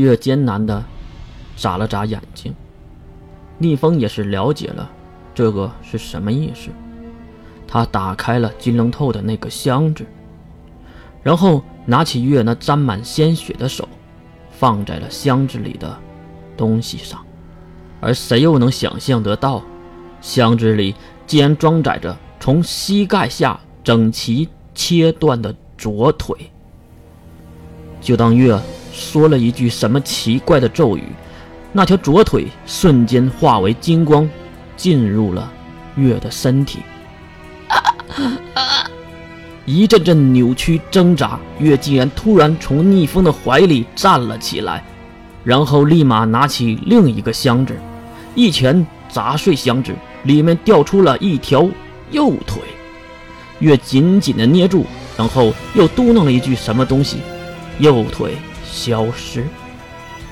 月艰难的眨了眨眼睛。逆风也是了解了这个是什么意思，他打开了金龙透的那个箱子，然后拿起月那沾满鲜血的手，放在了箱子里的东西上。而谁又能想象得到，箱子里竟然装载着从膝盖下整齐切断的左腿？就当月说了一句什么奇怪的咒语。那条左腿瞬间化为金光，进入了月的身体。一阵阵扭曲挣扎，月竟然突然从逆风的怀里站了起来，然后立马拿起另一个箱子，一拳砸碎箱子，里面掉出了一条右腿。月紧紧的捏住，然后又嘟囔了一句什么东西，右腿消失。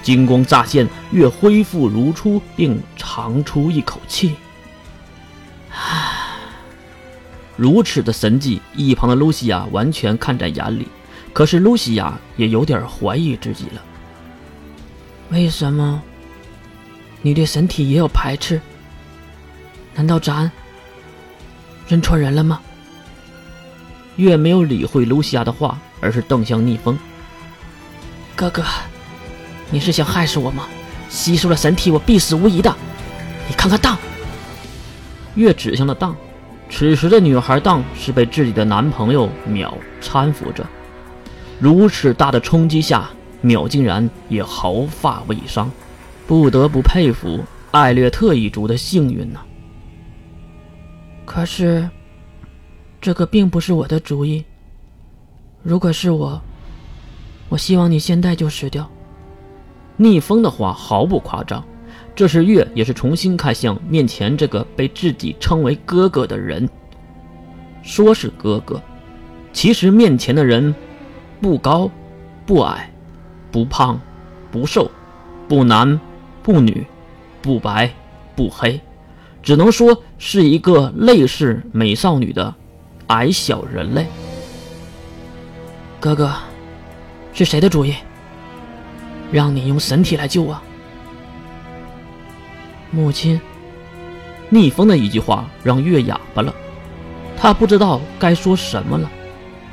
金光乍现，月恢复如初，并长出一口气。唉，如此的神迹，一旁的露西亚完全看在眼里。可是露西亚也有点怀疑自己了。为什么？你对身体也有排斥？难道咱认错人了吗？月没有理会露西亚的话，而是瞪向逆风。哥哥。你是想害死我吗？吸收了神体，我必死无疑的。你看看当，月指向了当。此时的女孩当是被自己的男朋友淼搀扶着，如此大的冲击下，淼竟然也毫发未伤，不得不佩服艾略特一族的幸运呢。可是，这个并不是我的主意。如果是我，我希望你现在就死掉。逆风的话毫不夸张，这时月也是重新看向面前这个被自己称为哥哥的人。说是哥哥，其实面前的人不高、不矮、不胖、不瘦、不男、不女、不白、不黑，只能说是一个类似美少女的矮小人类。哥哥，是谁的主意？让你用神体来救我，母亲。逆风的一句话让月哑巴了，他不知道该说什么了。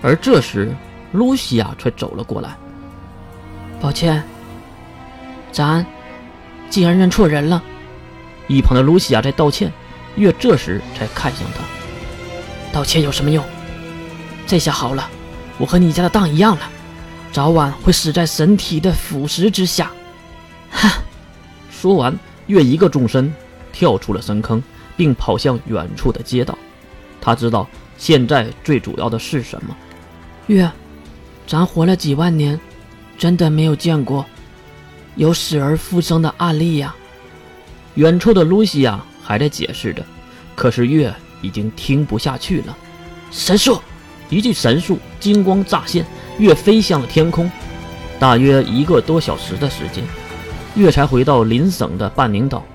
而这时，露西亚却走了过来。抱歉，咱既然认错人了。一旁的露西亚在道歉，月这时才看向他。道歉有什么用？这下好了，我和你家的当一样了。早晚会死在神体的腐蚀之下。哈！说完，月一个纵身跳出了深坑，并跑向远处的街道。他知道现在最主要的是什么。月，咱活了几万年，真的没有见过有死而复生的案例呀。远处的露西亚还在解释着，可是月已经听不下去了。神术！一句神术，金光乍现。月飞向了天空，大约一个多小时的时间，月才回到邻省的半宁岛，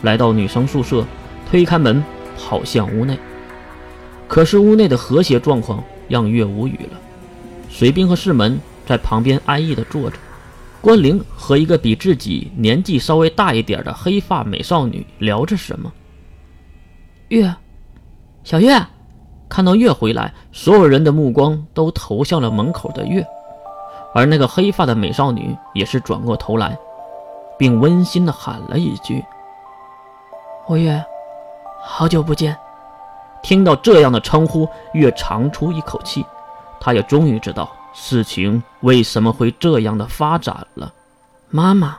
来到女生宿舍，推开门跑向屋内。可是屋内的和谐状况让月无语了。水兵和士门在旁边安逸地坐着，关灵和一个比自己年纪稍微大一点的黑发美少女聊着什么。月，小月。看到月回来，所有人的目光都投向了门口的月，而那个黑发的美少女也是转过头来，并温馨地喊了一句：“我月，好久不见。”听到这样的称呼，月长出一口气，他也终于知道事情为什么会这样的发展了。妈妈，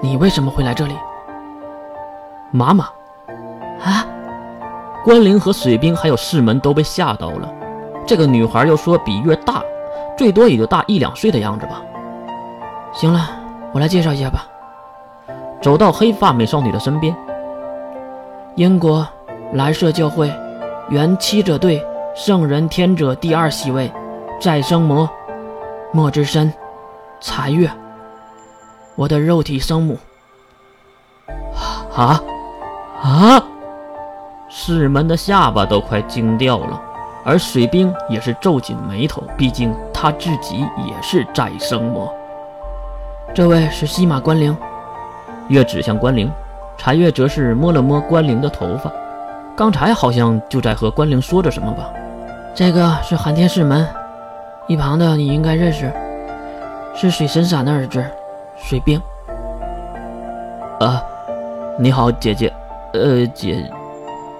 你为什么会来这里？妈妈，啊？关灵和水兵还有士门都被吓到了。这个女孩又说比月大，最多也就大一两岁的样子吧。行了，我来介绍一下吧。走到黑发美少女的身边。英国蓝色教会原七者队圣人天者第二席位再生魔莫之身残月，我的肉体生母。啊啊！士门的下巴都快惊掉了，而水兵也是皱紧眉头，毕竟他自己也是再生魔。这位是西马关灵。月指向关灵，柴月则是摸了摸关灵的头发，刚才好像就在和关灵说着什么吧。这个是寒天师门，一旁的你应该认识，是水神伞的儿子，水兵。啊，你好，姐姐。呃，姐，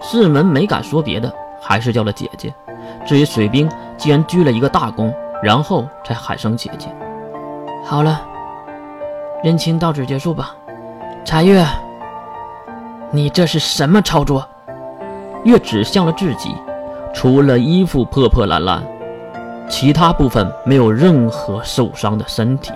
世门没敢说别的，还是叫了姐姐。至于水兵，既然鞠了一个大躬，然后才喊声姐姐。好了，认亲到此结束吧。柴月，你这是什么操作？月指向了自己，除了衣服破破烂烂，其他部分没有任何受伤的身体。